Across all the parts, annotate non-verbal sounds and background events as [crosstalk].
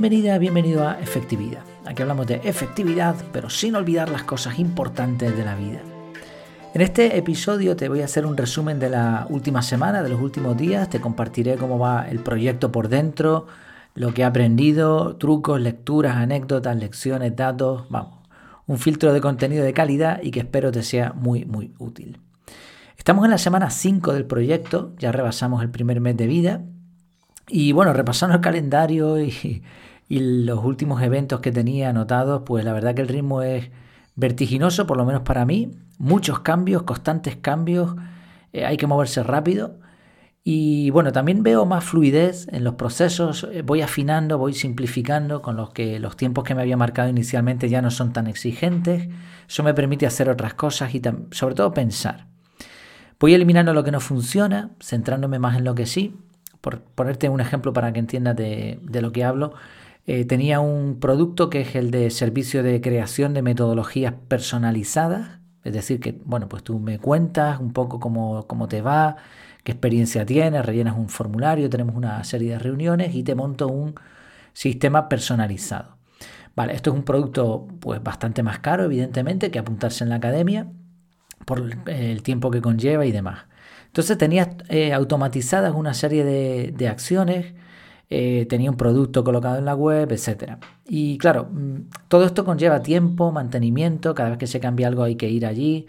Bienvenida, bienvenido a Efectividad. Aquí hablamos de efectividad, pero sin olvidar las cosas importantes de la vida. En este episodio te voy a hacer un resumen de la última semana, de los últimos días, te compartiré cómo va el proyecto por dentro, lo que he aprendido, trucos, lecturas, anécdotas, lecciones, datos, vamos, un filtro de contenido de calidad y que espero te sea muy, muy útil. Estamos en la semana 5 del proyecto, ya rebasamos el primer mes de vida y bueno, repasando el calendario y, los últimos eventos que tenía anotados, pues la verdad que el ritmo es vertiginoso, por lo menos para mí. Muchos cambios, constantes cambios, eh, hay que moverse rápido. Y bueno, también veo más fluidez en los procesos, eh, voy afinando, voy simplificando, con los que los tiempos que me había marcado inicialmente ya no son tan exigentes. Eso me permite hacer otras cosas y sobre todo pensar. Voy eliminando lo que no funciona, centrándome más en lo que sí por ponerte un ejemplo para que entiendas de, lo que hablo, eh, tenía un producto que es el de servicio de creación de metodologías personalizadas, es decir, que bueno, pues tú me cuentas un poco cómo, cómo te va, qué experiencia tienes, rellenas un formulario, tenemos una serie de reuniones y te monto un sistema personalizado. Vale, esto es un producto pues bastante más caro, evidentemente, que apuntarse en la academia por el tiempo que conlleva y demás. Entonces tenía eh, automatizadas una serie de, acciones, eh, tenía un producto colocado en la web, etc. Y claro, mm, todo esto conlleva tiempo, mantenimiento, cada vez que se cambia algo hay que ir allí.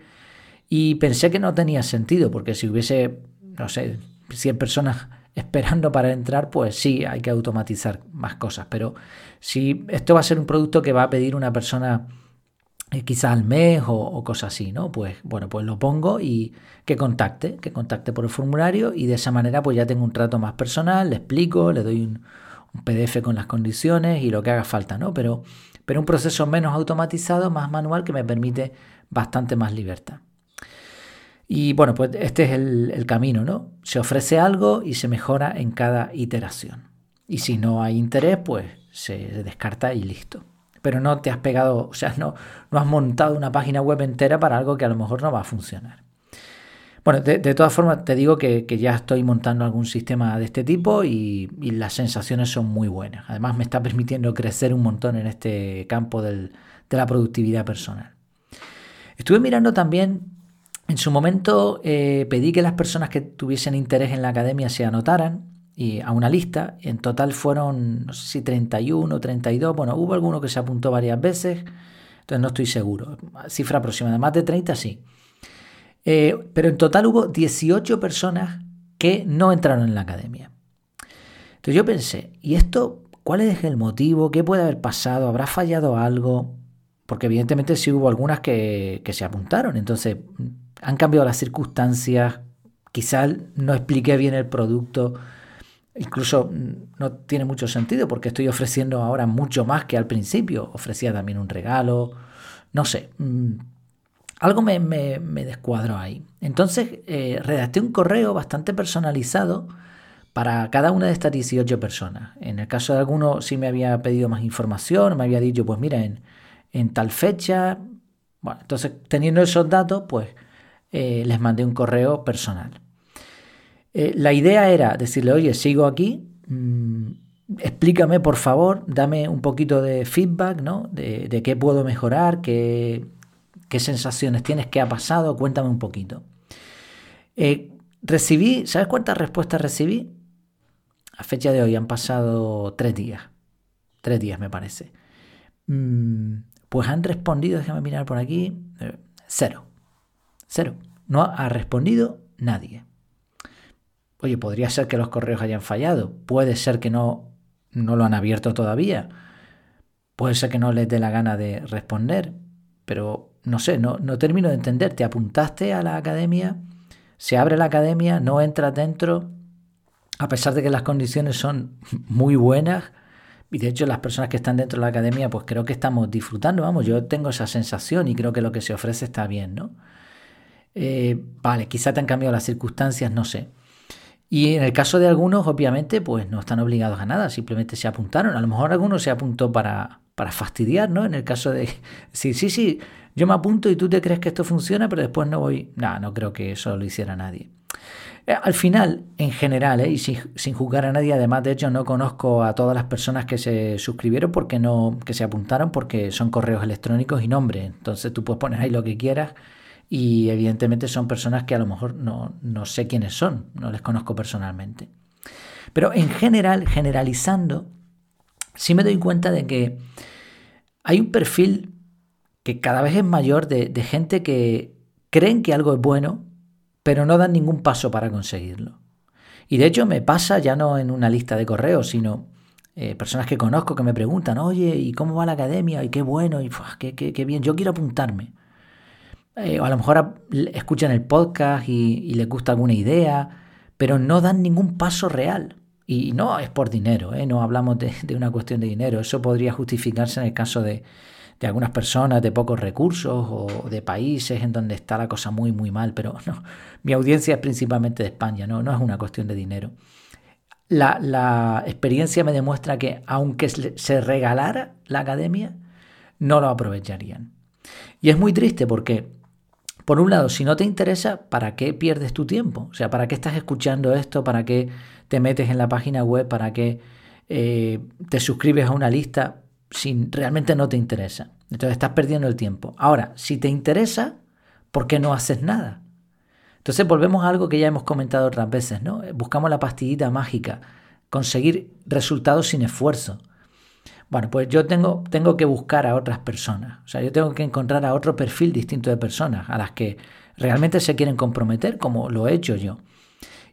Y pensé que no tenía sentido, porque si hubiese, no sé, 100 personas [laughs] esperando para entrar, pues sí, hay que automatizar más cosas. Pero si esto va a ser un producto que va a pedir una persona eh, quizás al mes o, cosas así, ¿no? Pues bueno, pues lo pongo y que contacte, que contacte por el formulario y de esa manera pues ya tengo un trato más personal, le explico, le doy un, PDF con las condiciones y lo que haga falta, ¿no? Pero, pero un proceso menos automatizado, más manual que me permite bastante más libertad. Y bueno, pues este es el, el camino, ¿no? Se ofrece algo y se mejora en cada iteración. Y si no hay interés, pues se descarta y listo pero no te has pegado, o sea, no, no has montado una página web entera para algo que a lo mejor no va a funcionar. Bueno, de, todas formas te digo que, ya estoy montando algún sistema de este tipo y, las sensaciones son muy buenas. Además me está permitiendo crecer un montón en este campo de la productividad personal. Estuve mirando también, en su momento eh, pedí que las personas que tuviesen interés en la academia se anotaran y a una lista. En total fueron, no sé si 31 o 32. Bueno, hubo alguno que se apuntó varias veces, entonces no estoy seguro. Cifra aproximada, más de 30 sí. Eh, pero en total hubo 18 personas que no entraron en la academia. Entonces yo pensé, ¿y esto cuál es el motivo? ¿Qué puede haber pasado? ¿Habrá fallado algo? Porque evidentemente sí hubo algunas que, que se apuntaron. Entonces han cambiado las circunstancias. Quizás no expliqué bien el producto Incluso mm, no tiene mucho sentido porque estoy ofreciendo ahora mucho más que al principio. Ofrecía también un regalo, no sé. Mm, algo me, descuadró ahí. Entonces eh, redacté un correo bastante personalizado para cada una de estas 18 personas. En el caso de alguno sí me había pedido más información, me había dicho, pues mira, en, tal fecha. Bueno, entonces teniendo esos datos, pues eh, les mandé un correo personal. Eh, la idea era decirle, oye, sigo aquí, mm, explícame por favor, dame un poquito de feedback, ¿no? De, qué puedo mejorar, qué, sensaciones tienes, qué ha pasado, cuéntame un poquito. Eh, recibí, ¿sabes cuántas respuestas recibí? A fecha de hoy han pasado tres días, tres días me parece. Mm, pues han respondido, déjame mirar por aquí, eh, cero, cero. No ha respondido nadie. Oye, podría ser que los correos hayan fallado, puede ser que no, no lo han abierto todavía, puede ser que no les dé la gana de responder, pero no sé, no, no termino de entender. Te apuntaste a la academia, se abre la academia, no entras dentro, a pesar de que las condiciones son [laughs] muy buenas, y de hecho las personas que están dentro de la academia, pues creo que estamos disfrutando, vamos, yo tengo esa sensación y creo que lo que se ofrece está bien, ¿no? Eh, vale, quizá te han cambiado las circunstancias, no sé. Y en el caso de algunos, obviamente, pues no están obligados a nada, simplemente se apuntaron. A lo mejor alguno se apuntó para, para fastidiar, ¿no? En el caso de [laughs] sí, sí, sí, yo me apunto y tú te crees que esto funciona, pero después no voy. No, no creo que eso lo hiciera nadie. Eh, al final, en general, ¿eh? y sin, sin, juzgar a nadie, además de hecho no conozco a todas las personas que se suscribieron porque no, que se apuntaron porque son correos electrónicos y nombre. Entonces tú puedes poner ahí lo que quieras y evidentemente son personas que a lo mejor no, no sé quiénes son, no les conozco personalmente. Pero en general, generalizando, sí me doy cuenta de que hay un perfil que cada vez es mayor de, de gente que creen que algo es bueno pero no dan ningún paso para conseguirlo. Y de hecho me pasa ya no en una lista de correos, sino eh, personas que conozco que me preguntan, oye, ¿y cómo va la academia? Y qué bueno, y qué, qué, bien, yo quiero apuntarme. Eh, o a lo mejor escuchan el podcast y, les gusta alguna idea, pero no dan ningún paso real. Y no es por dinero, ¿eh? no hablamos de, de una cuestión de dinero. Eso podría justificarse en el caso de, de algunas personas de pocos recursos o de países en donde está la cosa muy, muy mal, pero no, mi audiencia es principalmente de España, no, no es una cuestión de dinero. La, la experiencia me demuestra que aunque se regalara la academia, no lo aprovecharían. Y es muy triste porque, por un lado, si no te interesa, ¿para qué pierdes tu tiempo? O sea, ¿para qué estás escuchando esto? ¿Para qué te metes en la página web? ¿Para qué eh, te suscribes a una lista? si realmente no te interesa. Entonces estás perdiendo el tiempo. Ahora, si te interesa, ¿por qué no haces nada? Entonces volvemos a algo que ya hemos comentado otras veces, ¿no? Buscamos la pastillita mágica, conseguir resultados sin esfuerzo. Bueno, pues yo tengo, tengo que buscar a otras personas. O sea, yo tengo que encontrar a otro perfil distinto de personas, a las que realmente se quieren comprometer, como lo he hecho yo.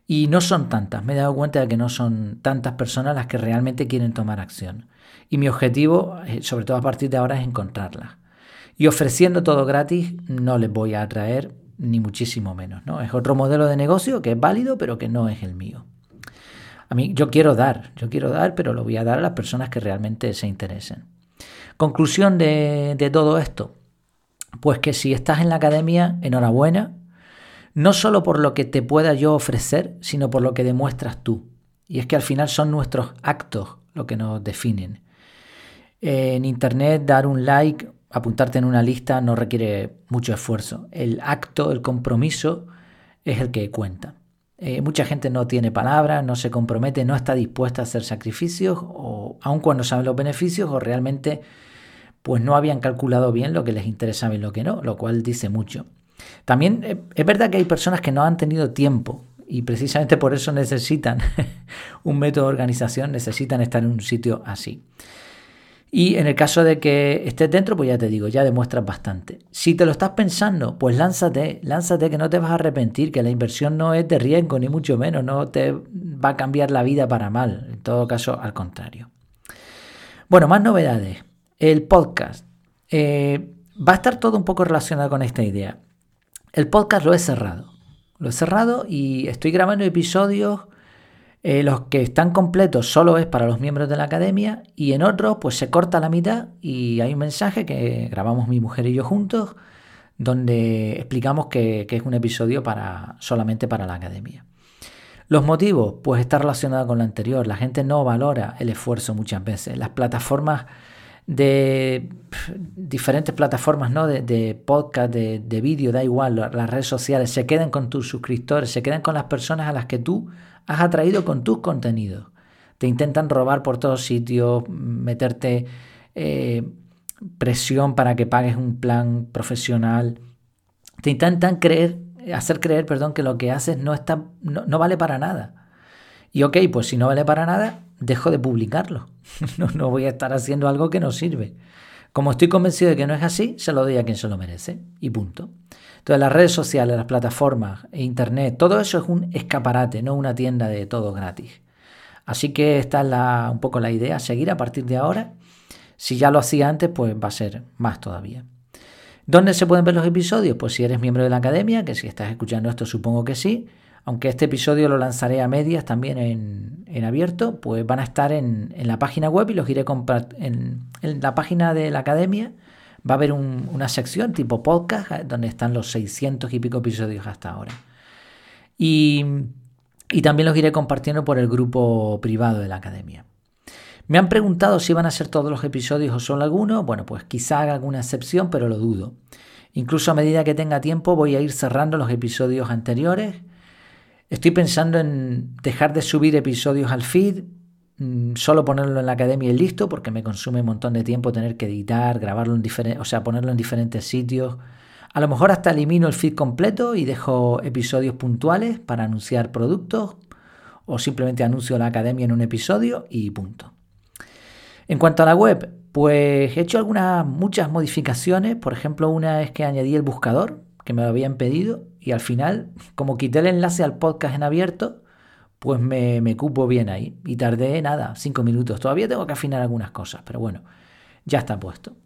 Y no son tantas, me he dado cuenta de que no son tantas personas las que realmente quieren tomar acción. Y mi objetivo, eh, sobre todo a partir de ahora, es encontrarlas. Y ofreciendo todo gratis no les voy a atraer ni muchísimo menos. ¿no? Es otro modelo de negocio que es válido, pero que no es el mío. A mí yo quiero dar, yo quiero dar, pero lo voy a dar a las personas que realmente se interesen. Conclusión de, todo esto. Pues que si estás en la academia, enhorabuena, no solo por lo que te pueda yo ofrecer, sino por lo que demuestras tú. Y es que al final son nuestros actos lo que nos definen en Internet dar un like, apuntarte en una lista no requiere mucho esfuerzo. El acto, el compromiso es el que cuenta. Eh, mucha gente no tiene palabras, no se compromete, no está dispuesta a hacer sacrificios, o aun cuando saben los beneficios, o realmente pues no habían calculado bien lo que les interesaba y lo que no, lo cual dice mucho. También eh, es verdad que hay personas que no han tenido tiempo y precisamente por eso necesitan [laughs] un método de organización, necesitan estar en un sitio así. Y en el caso de que estés dentro, pues ya te digo, ya demuestras bastante. Si te lo estás pensando, pues lánzate, lánzate que no te vas a arrepentir, que la inversión no es de riesgo, ni mucho menos, no te va a cambiar la vida para mal, en todo caso, al contrario. Bueno, más novedades. El podcast. Eh, va a estar todo un poco relacionado con esta idea. El podcast lo he cerrado. Lo he cerrado y estoy grabando episodios eh, los que están completos solo es para los miembros de la academia y en otros pues se corta la mitad y hay un mensaje que grabamos mi mujer y yo juntos donde explicamos que, es un episodio para, solamente para la academia. Los motivos, pues está relacionado con lo anterior. La gente no valora el esfuerzo muchas veces. Las plataformas de diferentes plataformas ¿no? de, podcast, de, de vídeo, da igual, las redes sociales, se quedan con tus suscriptores, se quedan con las personas a las que tú has atraído con tus contenidos. Te intentan robar por todos sitios, meterte eh, presión para que pagues un plan profesional. Te intentan creer, hacer creer perdón, que lo que haces no, está, no, vale para nada. Y ok, pues si no vale para nada, dejo de publicarlo. [laughs] no, no voy a estar haciendo algo que no sirve. Como estoy convencido de que no es así, se lo doy a quien se lo merece. Y punto. Entonces las redes sociales, las plataformas, e internet, todo eso es un escaparate, no una tienda de todo gratis. Así que esta es la, un poco la idea, seguir a partir de ahora. Si ya lo hacía antes, pues va a ser más todavía. ¿Dónde se pueden ver los episodios? Pues si eres miembro de la academia, que si estás escuchando esto supongo que sí, aunque este episodio lo lanzaré a medias también en, abierto, pues van a estar en, la página web y los iré en, en la página de la academia va a haber una sección tipo podcast eh, donde están los 600 y pico episodios hasta ahora. Y, también los iré compartiendo por el grupo privado de la academia. Me han preguntado si van a ser todos los episodios o solo algunos. Bueno, pues quizá haga alguna excepción, pero lo dudo. Incluso a medida que tenga tiempo voy a ir cerrando los episodios anteriores. Estoy pensando en dejar de subir episodios al feed, solo ponerlo en la academia y listo, porque me consume un montón de tiempo tener que editar, grabarlo en diferentes, o sea, ponerlo en diferentes sitios. A lo mejor hasta elimino el feed completo y dejo episodios puntuales para anunciar productos o simplemente anuncio la academia en un episodio y punto. En cuanto a la web, pues he hecho algunas muchas modificaciones, por ejemplo, una es que añadí el buscador que me lo habían pedido y al final, como quité el enlace al podcast en abierto, pues me, me cupo bien ahí y tardé nada, cinco minutos. Todavía tengo que afinar algunas cosas, pero bueno, ya está puesto.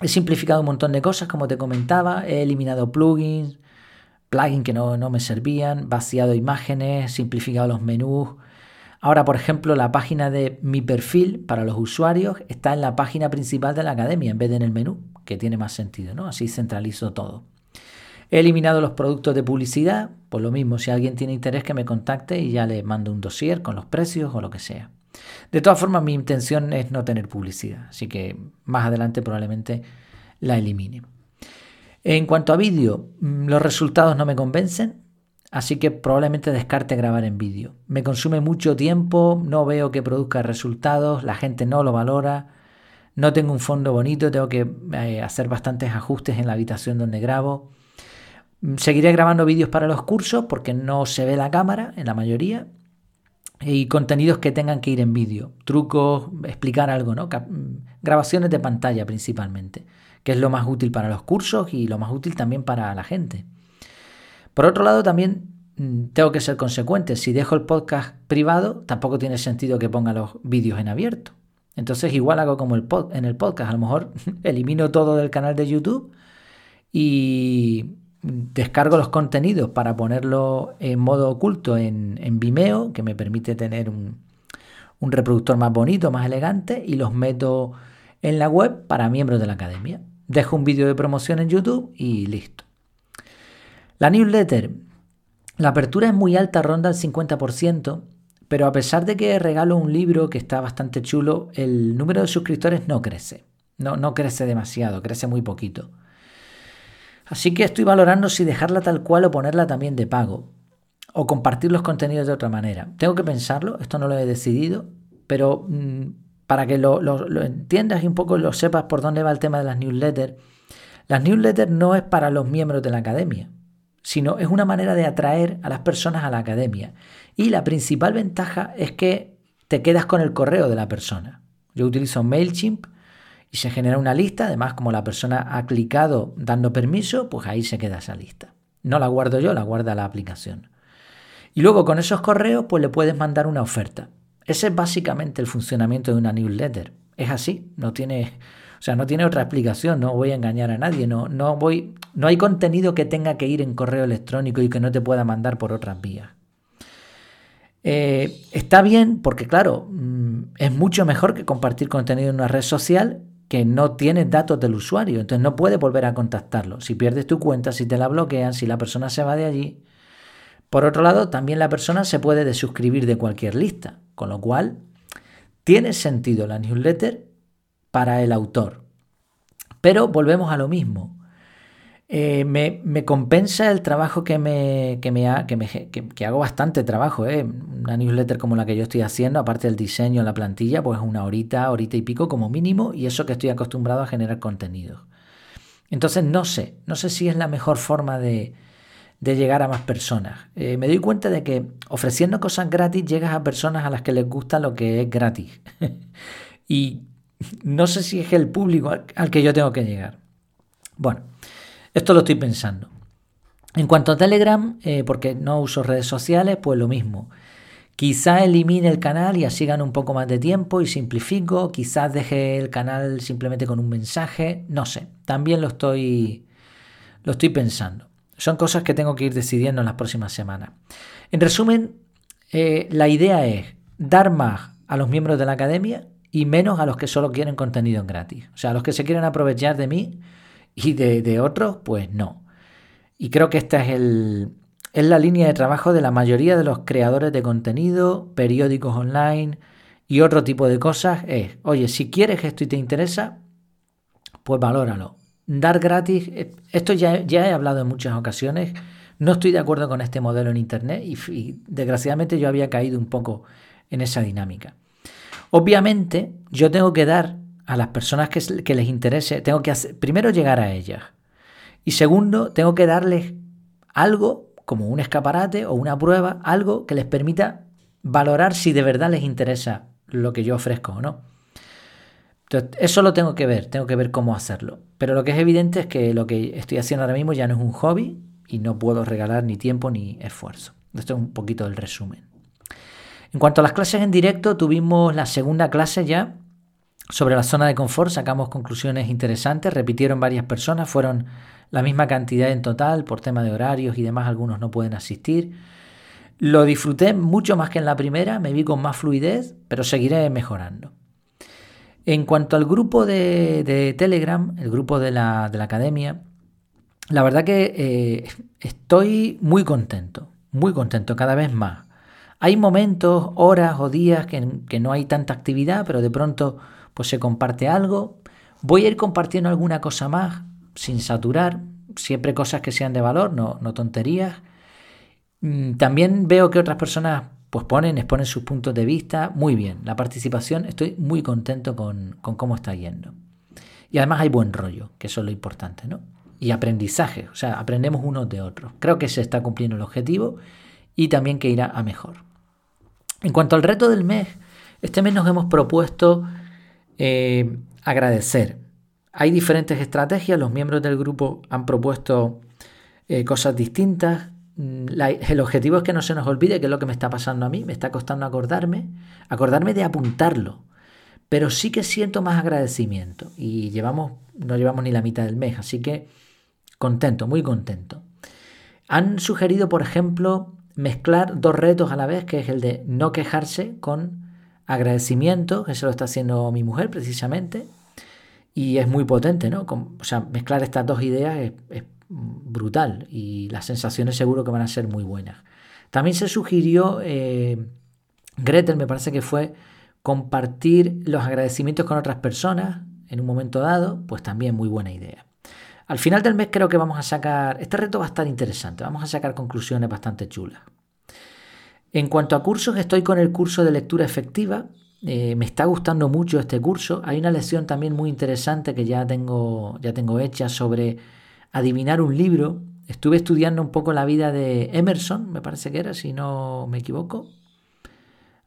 He simplificado un montón de cosas, como te comentaba, he eliminado plugins, plugins que no, no me servían, vaciado imágenes, simplificado los menús, Ahora, por ejemplo, la página de mi perfil para los usuarios está en la página principal de la academia en vez de en el menú, que tiene más sentido, ¿no? Así centralizo todo. He eliminado los productos de publicidad, por lo mismo, si alguien tiene interés que me contacte y ya le mando un dossier con los precios o lo que sea. De todas formas, mi intención es no tener publicidad, así que más adelante probablemente la elimine. En cuanto a vídeo, mm, los resultados no me convencen, así que probablemente descarte grabar en vídeo. Me consume mucho tiempo, no veo que produzca resultados, la gente no lo valora, no tengo un fondo bonito, tengo que eh, hacer bastantes ajustes en la habitación donde grabo. Seguiré grabando vídeos para los cursos porque no se ve la cámara en la mayoría y contenidos que tengan que ir en vídeo, trucos, explicar algo, ¿no? Grabaciones de pantalla principalmente, que es lo más útil para los cursos y lo más útil también para la gente. Por otro lado, también mm, tengo que ser consecuente. Si dejo el podcast privado, tampoco tiene sentido que ponga los vídeos en abierto. Entonces igual hago como el en el podcast. A lo mejor [laughs] elimino todo del canal de YouTube y descargo los contenidos para ponerlo en modo oculto en, Vimeo, que me permite tener un, un reproductor más bonito, más elegante, y los meto en la web para miembros de la academia. Dejo un vídeo de promoción en YouTube y listo. La newsletter. La apertura es muy alta, ronda el 50%, pero a pesar de que regalo un libro que está bastante chulo, el número de suscriptores no crece. No, no crece demasiado, crece muy poquito. Así que estoy valorando si dejarla tal cual o ponerla también de pago. O compartir los contenidos de otra manera. Tengo que pensarlo, esto no lo he decidido, pero mm, para que lo, lo, entiendas y un poco lo sepas por dónde va el tema de las newsletters, las newsletters no es para los miembros de la academia sino es una manera de atraer a las personas a la academia. Y la principal ventaja es que te quedas con el correo de la persona. Yo utilizo MailChimp y se genera una lista, además como la persona ha clicado dando permiso, pues ahí se queda esa lista. No la guardo yo, la guarda la aplicación. Y luego con esos correos pues le puedes mandar una oferta. Ese es básicamente el funcionamiento de una newsletter. Es así, no tiene o sea, no tiene otra explicación, no voy a engañar a nadie, no, no, voy, no hay contenido que tenga que ir en correo electrónico y que no te pueda mandar por otras vías. Eh, está bien porque, claro, mm, es mucho mejor que compartir contenido en una red social que no tiene datos del usuario, entonces no puede volver a contactarlo. Si pierdes tu cuenta, si te la bloquean, si la persona se va de allí. Por otro lado, también la persona se puede desuscribir de cualquier lista, con lo cual tiene sentido la newsletter para el autor. Pero volvemos a lo mismo. Eh, me, compensa el trabajo que me, que me, que, me hago bastante trabajo, ¿eh? una newsletter como la que yo estoy haciendo, aparte del diseño, la plantilla, pues una horita, horita y pico como mínimo, y eso que estoy acostumbrado a generar contenido. Entonces no sé, no sé si es la mejor forma de, de llegar a más personas. Eh, me doy cuenta de que ofreciendo cosas gratis llegas a personas a las que les gusta lo que es gratis. [laughs] y no sé si es el público al, que yo tengo que llegar. Bueno, esto lo estoy pensando. En cuanto a Telegram, eh, porque no uso redes sociales, pues lo mismo. Quizá elimine el canal y así gano un poco más de tiempo y simplifico. Quizás deje el canal simplemente con un mensaje. No sé. También lo estoy, lo estoy pensando. Son cosas que tengo que ir decidiendo en las próximas semanas. En resumen, eh, la idea es dar más a los miembros de la academia y menos a los que solo quieren contenido en gratis. O sea, a los que se quieren aprovechar de mí y de, otros, pues no. Y creo que esta es, el, es la línea de trabajo de la mayoría de los creadores de contenido, periódicos online y otro tipo de cosas. Es, oye, si quieres esto y te interesa, pues valóralo. Dar gratis, esto ya, ya he hablado en muchas ocasiones, No estoy de acuerdo con este modelo en Internet y, desgraciadamente yo había caído un poco en esa dinámica. Obviamente yo tengo que dar a las personas que, les interese, tengo que hacer, primero llegar a ellas y segundo tengo que darles algo como un escaparate o una prueba, algo que les permita valorar si de verdad les interesa lo que yo ofrezco o no. Entonces, eso lo tengo que ver, tengo que ver cómo hacerlo. Pero lo que es evidente es que lo que estoy haciendo ahora mismo ya no es un hobby y no puedo regalar ni tiempo ni esfuerzo. Esto es un poquito el resumen. En cuanto a las clases en directo, tuvimos la segunda clase ya sobre la zona de confort, sacamos conclusiones interesantes, repitieron varias personas, fueron la misma cantidad en total, por tema de horarios y demás, algunos no pueden asistir. Lo disfruté mucho más que en la primera, me vi con más fluidez, pero seguiré mejorando. En cuanto al grupo de, Telegram, el grupo de la, academia, la verdad que eh, estoy muy contento, muy contento, cada vez más. Hay momentos, horas o días que, que, no hay tanta actividad, pero de pronto pues se comparte algo. Voy a ir compartiendo alguna cosa más sin saturar, siempre cosas que sean de valor, no, tonterías. Mm, también veo que otras personas pues ponen, exponen sus puntos de vista. Muy bien, la participación, estoy muy contento con, con cómo está yendo. Y además hay buen rollo, que eso es lo importante, ¿no? Y aprendizaje, o sea, aprendemos unos de otros. Creo que se está cumpliendo el objetivo y también que irá a mejor. En cuanto al reto del mes, este mes nos hemos propuesto eh, agradecer. Hay diferentes estrategias, los miembros del grupo han propuesto eh, cosas distintas. Mm, el objetivo es que no se nos olvide qué es lo que me está pasando a mí, me está costando acordarme, acordarme de apuntarlo. Pero sí que siento más agradecimiento y llevamos, no llevamos ni la mitad del mes, así que contento, muy contento. Han sugerido, por ejemplo, mezclar dos retos a la vez, que es el de no quejarse con agradecimiento, que se lo está haciendo mi mujer precisamente, y es muy potente, ¿no? o sea, mezclar estas dos ideas es, brutal y las sensaciones seguro que van a ser muy buenas. También se sugirió, eh, Gretel me parece que fue compartir los agradecimientos con otras personas en un momento dado, pues también muy buena idea. Al final del mes creo que vamos a sacar, este reto va a estar interesante, vamos a sacar conclusiones bastante chulas. En cuanto a cursos, estoy con el curso de lectura efectiva, eh, me está gustando mucho este curso. Hay una lección también muy interesante que ya tengo, ya tengo hecha sobre adivinar un libro. Estuve estudiando un poco la vida de Emerson, me parece que era, si no me equivoco.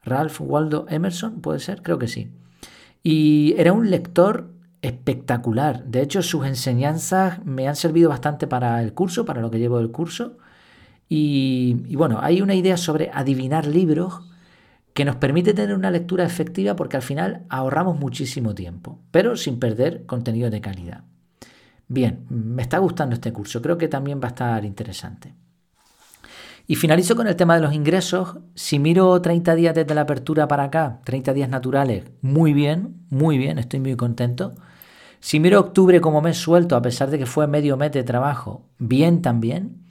Ralph Waldo Emerson, puede ser, creo que sí. Y era un lector espectacular. De hecho, sus enseñanzas me han servido bastante para el curso, para lo que llevo del curso. Y, bueno, hay una idea sobre adivinar libros que nos permite tener una lectura efectiva porque al final ahorramos muchísimo tiempo, pero sin perder contenido de calidad. Bien, me está gustando este curso, creo que también va a estar interesante. Y finalizo con el tema de los ingresos. Si miro 30 días desde la apertura para acá, 30 días naturales, muy bien, muy bien, estoy muy contento. Si miro octubre como mes suelto, a pesar de que fue medio mes de trabajo, bien también.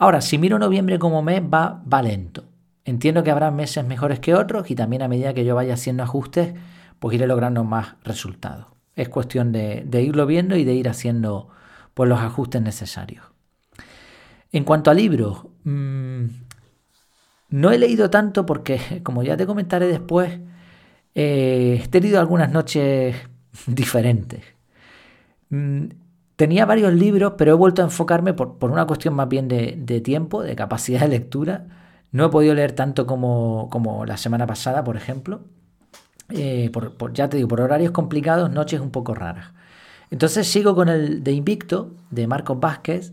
Ahora, si miro noviembre como mes, va, va lento. Entiendo que habrá meses mejores que otros y también a medida que yo vaya haciendo ajustes, pues iré logrando más resultados. Es cuestión de, irlo viendo y de ir haciendo pues, los ajustes necesarios. En cuanto a libros, mm, no he leído tanto porque, [laughs] como ya te comentaré después, eh, he tenido algunas noches [laughs] diferentes. Mm, tenía varios libros, pero he vuelto a enfocarme por, una cuestión más bien de tiempo, de capacidad de lectura no he podido leer tanto como, como la semana pasada, por ejemplo. Eh, por, ya te digo, por horarios complicados, noches un poco raras. Entonces sigo con el de Invicto, de Marcos Vázquez.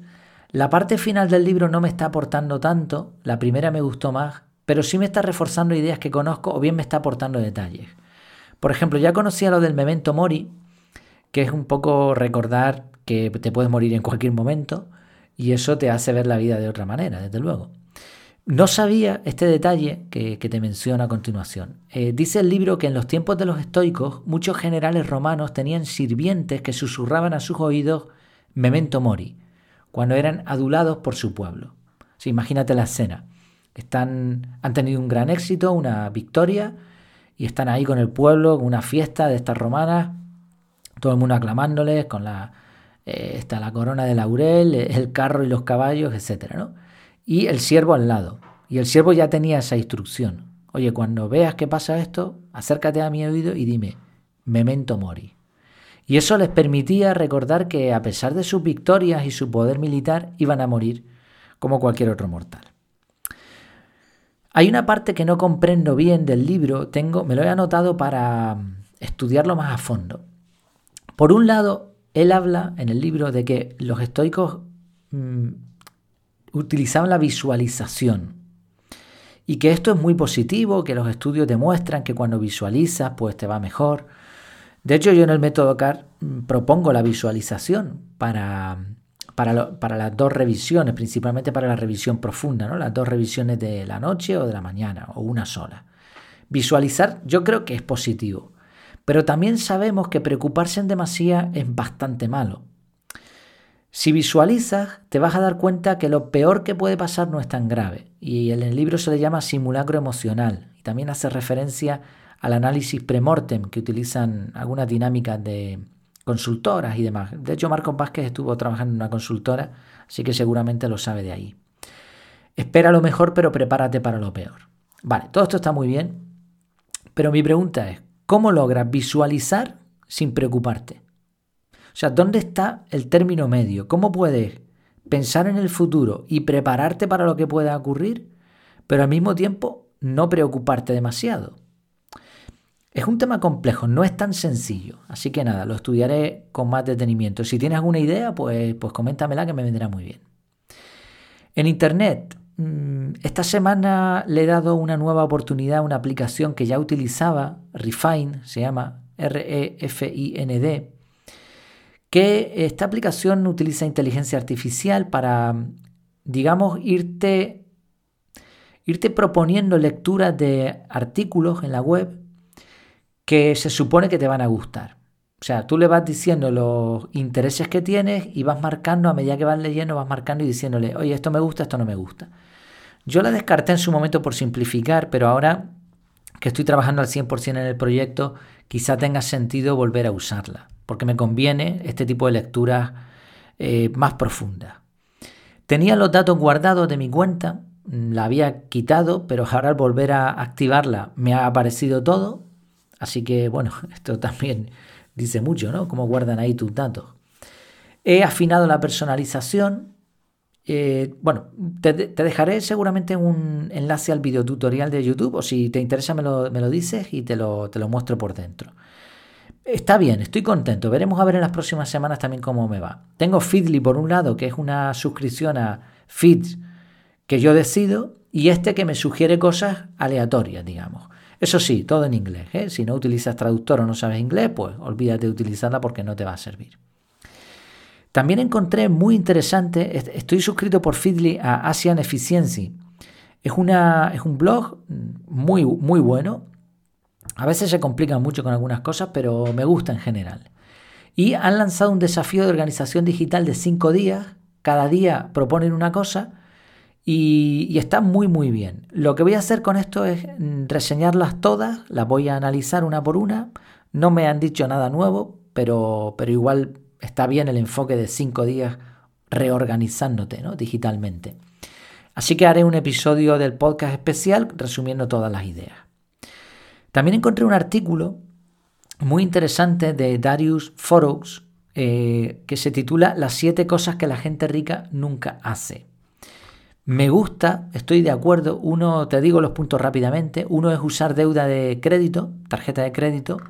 La parte final del libro no me está aportando tanto, la primera me gustó más, pero sí me está reforzando ideas que conozco o bien me está aportando detalles. Por ejemplo, ya conocía lo del memento mori, que es un poco recordar que te puedes morir en cualquier momento, y eso te hace ver la vida de otra manera, desde luego. No sabía este detalle que, te menciono a continuación. Eh, dice el libro que en los tiempos de los estoicos muchos generales romanos tenían sirvientes que susurraban a sus oídos memento mori, cuando eran adulados por su pueblo. imagínate la escena. Están, han tenido un gran éxito, una victoria, y están ahí con el pueblo, con una fiesta de estas romanas, todo el mundo aclamándoles, con la, eh, está la corona de laurel, el carro y los caballos, etc. ¿no? y el siervo al lado. Y el siervo ya tenía esa instrucción. Oye, cuando veas que pasa esto, acércate a mi oído y dime, memento mori. Y eso les permitía recordar que a pesar de sus victorias y su poder militar, iban a morir como cualquier otro mortal. Hay una parte que no comprendo bien del libro, tengo, me lo he anotado para estudiarlo más a fondo. Por un lado, él habla en el libro de que los estoicos mm, utilizaban la visualización y que esto es muy positivo, que los estudios demuestran que cuando visualizas pues te va mejor. De hecho yo en el método CAR mm, propongo la visualización para, para, para, las dos revisiones, principalmente para la revisión profunda, ¿no? las dos revisiones de la noche o de la mañana o una sola. Visualizar yo creo que es positivo, pero también sabemos que preocuparse en demasía es bastante malo. Si visualizas, te vas a dar cuenta que lo peor que puede pasar no es tan grave. Y en el libro se le llama simulacro emocional. Y también hace referencia al análisis premortem que utilizan algunas dinámicas de consultoras y demás. De hecho, Marcos Vázquez estuvo trabajando en una consultora, así que seguramente lo sabe de ahí. Espera lo mejor, pero prepárate para lo peor. Vale, todo esto está muy bien, pero mi pregunta es, ¿cómo logras visualizar sin preocuparte? O sea, ¿dónde está el término medio? ¿Cómo puedes pensar en el futuro y prepararte para lo que pueda ocurrir, pero al mismo tiempo no preocuparte demasiado? Es un tema complejo, no es tan sencillo. Así que nada, lo estudiaré con más detenimiento. Si tienes alguna idea, pues, pues coméntamela que me vendrá muy bien. En Internet, esta semana le he dado una nueva oportunidad a una aplicación que ya utilizaba, Refine, se llama R-E-F-I-N-D, que esta aplicación utiliza inteligencia artificial para, digamos, irte, irte proponiendo lecturas de artículos en la web que se supone que te van a gustar. O sea, tú le vas diciendo los intereses que tienes y vas marcando, a medida que vas leyendo, vas marcando y diciéndole, oye, esto me gusta, esto no me gusta. Yo la descarté en su momento por simplificar, pero ahora que estoy trabajando al 100% en el proyecto, quizá tenga sentido volver a usarla porque me conviene este tipo de lecturas eh, más profundas. Tenía los datos guardados de mi cuenta, mm, la había quitado, pero ahora al volver a activarla me ha aparecido todo, así que bueno, [laughs] esto también dice mucho, ¿no? Cómo guardan ahí tus datos. He afinado la personalización. Eh, bueno, te, dejaré seguramente un enlace al videotutorial de YouTube o si te interesa me lo, dices y te lo, te lo muestro por dentro. Está bien, estoy contento. Veremos a ver en las próximas semanas también cómo me va. Tengo Feedly por un lado, que es una suscripción a Feeds que yo decido, y este que me sugiere cosas aleatorias, digamos. Eso sí, todo en inglés. ¿eh? Si no utilizas traductor o no sabes inglés, pues olvídate de utilizarla porque no te va a servir. También encontré muy interesante, estoy suscrito por Feedly a Asian Efficiency. Es, una, es un blog muy, muy bueno a veces se complican mucho con algunas cosas, pero me gusta en general. Y han lanzado un desafío de organización digital de cinco días. Cada día proponen una cosa y, está muy muy bien. Lo que voy a hacer con esto es reseñarlas todas, las voy a analizar una por una. No me han dicho nada nuevo, pero, pero igual está bien el enfoque de cinco días reorganizándote ¿no? digitalmente. Así que haré un episodio del podcast especial resumiendo todas las ideas. También encontré un artículo muy interesante de Darius Foroux eh, que se titula Las siete cosas que la gente rica nunca hace. Me gusta, estoy de acuerdo. Uno, te digo los puntos rápidamente. Uno es usar deuda de crédito, tarjeta de crédito.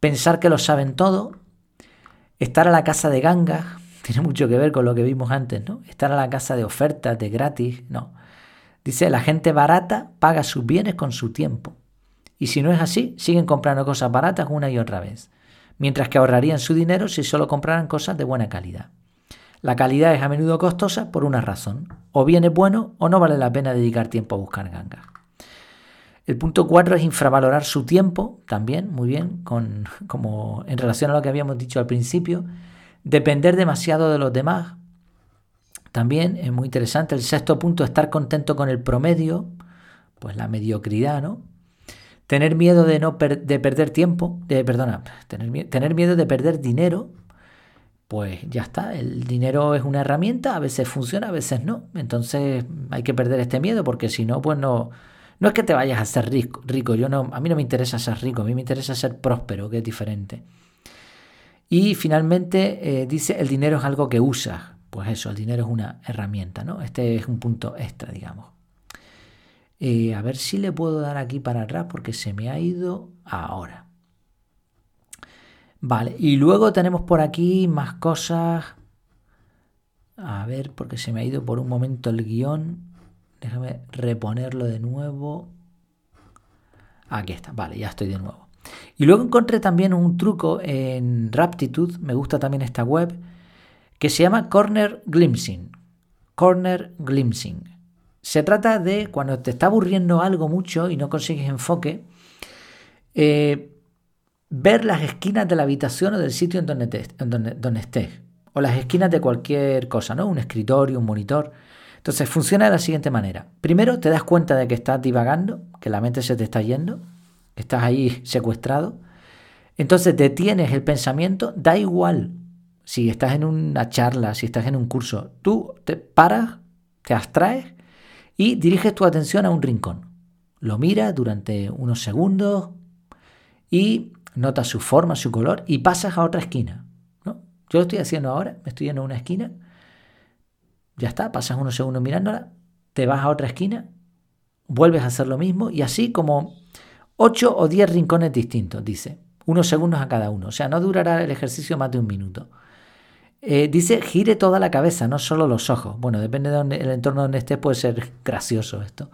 Pensar que lo saben todo. Estar a la casa de gangas. [laughs] Tiene mucho que ver con lo que vimos antes, ¿no? Estar a la casa de ofertas, de gratis. No. Dice, la gente barata paga sus bienes con su tiempo. Y si no es así, siguen comprando cosas baratas una y otra vez, mientras que ahorrarían su dinero si solo compraran cosas de buena calidad. La calidad es a menudo costosa por una razón. O bien es bueno o no vale la pena dedicar tiempo a buscar gangas. El punto 4 es infravalorar su tiempo, también, muy bien, como en relación a lo que habíamos dicho al principio. Depender demasiado de los demás, también es muy interesante. El sexto punto, estar contento con el promedio, pues la mediocridad, ¿no? Tener miedo de, no de perder tiempo, de, perdona, tener, tener miedo de perder dinero, pues ya está, el dinero es una herramienta, a veces funciona, a veces no. Entonces hay que perder este miedo porque si no, pues no, no es que te vayas a ser rico, rico. Yo no, a mí no me interesa ser rico, a mí me interesa ser próspero, que es diferente. Y finalmente eh, dice, el dinero es algo que usas. Pues eso, el dinero es una herramienta, ¿no? Este es un punto extra, digamos. Eh, a ver si le puedo dar aquí para atrás porque se me ha ido ahora. Vale, y luego tenemos por aquí más cosas. A ver, porque se me ha ido por un momento el guion. Déjame reponerlo de nuevo. Aquí está, vale, ya estoy de nuevo. Y luego encontré también un truco en Raptitude, me gusta también esta web, que se llama Corner Glimpsing. Corner Glimpsing. Se trata de cuando te está aburriendo algo mucho y no consigues enfoque, eh, ver las esquinas de la habitación o del sitio en donde, donde, estés, o las esquinas de cualquier cosa, ¿no? Un escritorio, un monitor. Entonces funciona de la siguiente manera. Primero te das cuenta de que estás divagando, que la mente se te está yendo, estás ahí secuestrado. Entonces detienes el pensamiento, da igual si estás en una charla, si estás en un curso, tú te paras, te abstraes y diriges tu atención a un rincón. Lo miras durante unos segundos y notas su forma, su color y pasas a otra esquina. ¿no? Yo lo estoy haciendo ahora, me estoy yendo a una esquina, ya está, pasas unos segundos mirándola, te vas a otra esquina, vuelves a hacer lo mismo y así como 8 o 10 rincones distintos, dice, unos segundos a cada uno, o sea, no durará el ejercicio más de un minuto. Eh, dice, gire toda la cabeza, no solo los ojos. Bueno, depende del entorno donde estés, puede ser gracioso esto.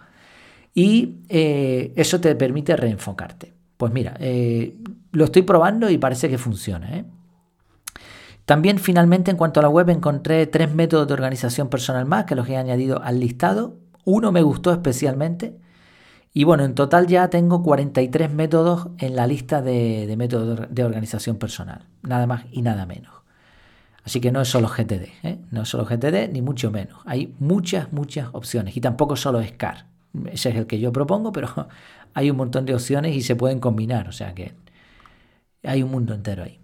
Y eh, eso te permite reenfocarte. Pues mira, eh, lo estoy probando y parece que funciona. También finalmente en cuanto a la web encontré tres métodos de organización personal más que los he añadido al listado. Uno me gustó especialmente. Y bueno, en total ya tengo 43 métodos en la lista de, métodos de organización personal. Nada más y nada menos. Así que no es solo GTD, ¿eh? no es solo GTD ni mucho menos. Hay muchas, muchas opciones y tampoco solo SCAR. Ese es el que yo propongo, pero [laughs] hay un montón de opciones y se pueden combinar, o sea que hay un mundo entero ahí.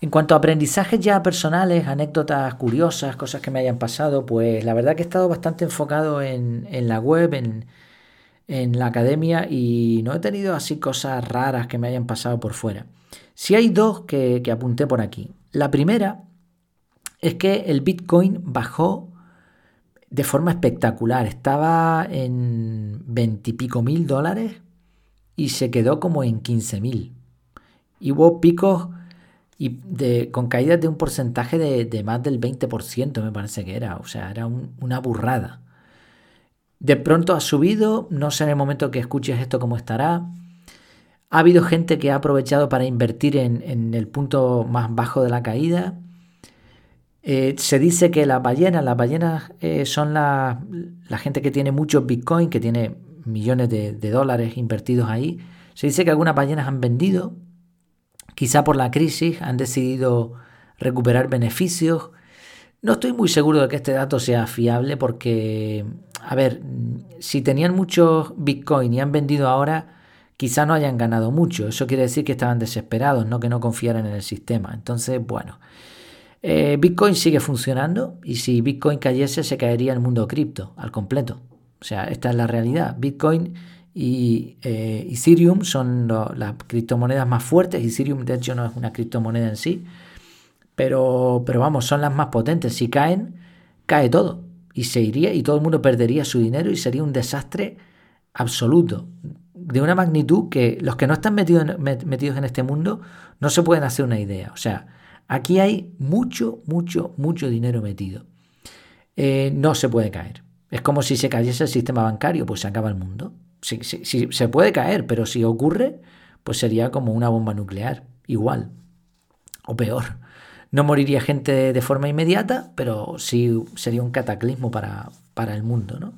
En cuanto a aprendizajes ya personales, anécdotas curiosas, cosas que me hayan pasado, pues la verdad que he estado bastante enfocado en, la web, en, la academia y no he tenido así cosas raras que me hayan pasado por fuera. Sí hay dos que, que apunté por aquí. La primera es que el Bitcoin bajó de forma espectacular. Estaba en veintipico mil dólares y se quedó como en 15 mil. Y hubo picos y de, con caídas de un porcentaje de, más del 20%, me parece que era. O sea, era una burrada. De pronto ha subido, no sé en el momento que escuches esto cómo estará. Ha habido gente que ha aprovechado para invertir en, en el punto más bajo de la caída. Eh, se dice que las ballenas, las ballenas eh, son la, gente que tiene muchos bitcoin, que tiene millones de, dólares invertidos ahí. Se dice que algunas ballenas han vendido, quizá por la crisis, han decidido recuperar beneficios. No estoy muy seguro de que este dato sea fiable porque, a ver, si tenían muchos bitcoin y han vendido ahora, quizá no hayan ganado mucho. Eso quiere decir que estaban desesperados, no que no confiaran en el sistema. Entonces, bueno. Eh, Bitcoin sigue funcionando y si Bitcoin cayese se caería el mundo cripto al completo. O sea, esta es la realidad. Bitcoin y eh, Ethereum son las criptomonedas más fuertes. Ethereum de hecho no es una criptomoneda en sí, pero, pero vamos, son las más potentes. Si caen, cae todo y se iría y todo el mundo perdería su dinero y sería un desastre absoluto de una magnitud que los que no están metidos metidos en este mundo no se pueden hacer una idea. O sea, Aquí hay mucho, mucho, mucho dinero metido. Eh, no se puede caer. Es como si se cayese el sistema bancario, pues se acaba el mundo. Sí, se puede caer, pero si ocurre, pues sería como una bomba nuclear, igual, o peor. No moriría gente de forma inmediata, pero sí sería un cataclismo para, para el mundo, ¿no?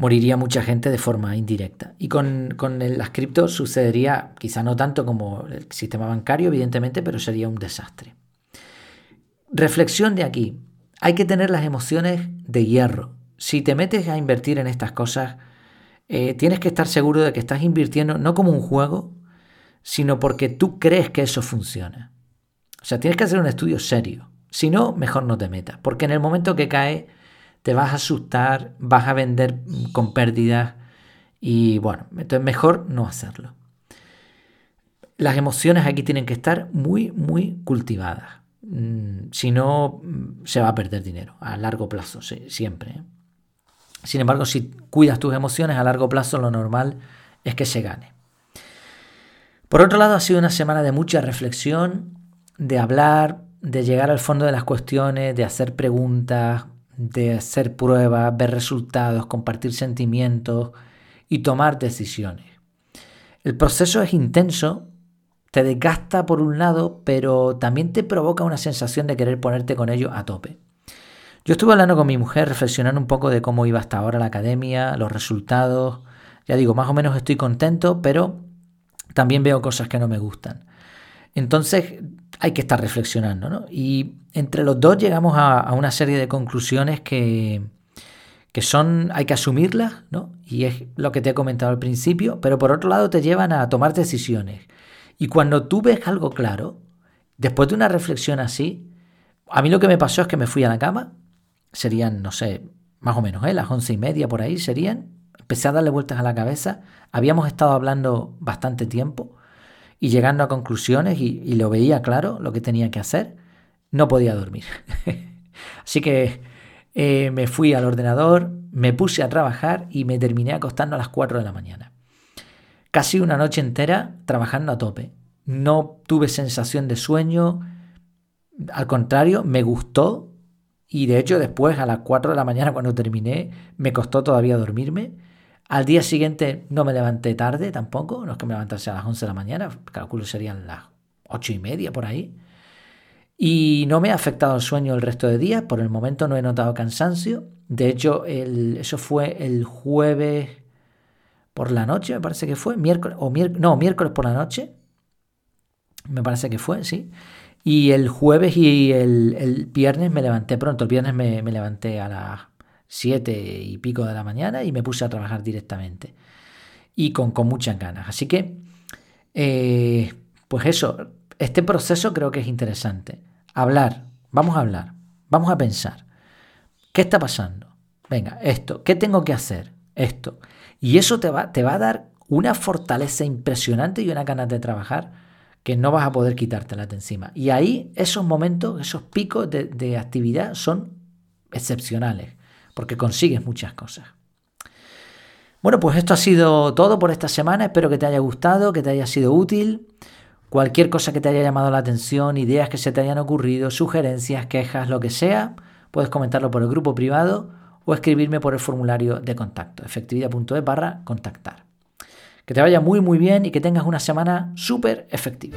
moriría mucha gente de forma indirecta. Y con, las criptos sucedería, quizá no tanto como el sistema bancario, evidentemente, pero sería un desastre. Reflexión de aquí. Hay que tener las emociones de hierro. Si te metes a invertir en estas cosas, eh, tienes que estar seguro de que estás invirtiendo no como un juego, sino porque tú crees que eso funciona. O sea, tienes que hacer un estudio serio. Si no, mejor no te metas. Porque en el momento que cae, te vas a asustar, vas a vender con pérdidas. Y bueno, entonces mejor no hacerlo. Las emociones aquí tienen que estar muy, muy cultivadas. Mm, si no, mm, se va a perder dinero a largo plazo, siempre. Sin embargo, si cuidas tus emociones a largo plazo, lo normal es que se gane. Por otro lado, ha sido una semana de mucha reflexión, de hablar, de llegar al fondo de las cuestiones, de hacer preguntas, de hacer pruebas, ver resultados, compartir sentimientos y tomar decisiones. El proceso es intenso, te desgasta por un lado, pero también te provoca una sensación de querer ponerte con ello a tope. Yo estuve hablando con mi mujer, reflexionando un poco de cómo iba hasta ahora la academia, los resultados. Ya digo, más o menos estoy contento, pero también veo cosas que no me gustan. Entonces hay que estar reflexionando, ¿no? Y entre los dos llegamos a, una serie de conclusiones que, que son, hay que asumirlas, ¿no? Y es lo que te he comentado al principio, pero por otro lado te llevan a tomar decisiones. Y cuando tú ves algo claro, después de una reflexión así, a mí lo que me pasó es que me fui a la cama serían, no sé, más o menos, ¿eh? las once y media por ahí serían. Empecé a darle vueltas a la cabeza. Habíamos estado hablando bastante tiempo y llegando a conclusiones y, lo veía claro lo que tenía que hacer. No podía dormir. [laughs] Así que eh, me fui al ordenador, me puse a trabajar y me terminé acostando a las 4 de la mañana. Casi una noche entera trabajando a tope. No tuve sensación de sueño. Al contrario, me gustó y de hecho después a las 4 de la mañana cuando terminé me costó todavía dormirme. Al día siguiente no me levanté tarde tampoco, no es que me levantase a las 11 de la mañana, calculo serían las 8 y media por ahí. Y no me ha afectado el sueño el resto de días, por el momento no he notado cansancio. De hecho, eso fue el jueves por la noche, me parece que fue, miércoles, o no, miércoles por la noche, me parece que fue, sí. Y el jueves y el, viernes me levanté pronto. El viernes me, levanté a las 7 y pico de la mañana y me puse a trabajar directamente. Y con, muchas ganas. Así que, eh, pues eso, este proceso creo que es interesante. Hablar, vamos a hablar, vamos a pensar. ¿Qué está pasando? Venga, esto, ¿qué tengo que hacer? Esto. Y eso te va, te va a dar una fortaleza impresionante y una ganas de trabajar que no vas a poder quitártela de encima. Y ahí esos momentos, esos picos de, actividad son excepcionales, porque consigues muchas cosas. Bueno, pues esto ha sido todo por esta semana. Espero que te haya gustado, que te haya sido útil. Cualquier cosa que te haya llamado la atención, ideas que se te hayan ocurrido, sugerencias, quejas, lo que sea, puedes comentarlo por el grupo privado o escribirme por el formulario de contacto, efectividad.es barra contactar. Que te vaya muy muy bien y que tengas una semana súper efectiva.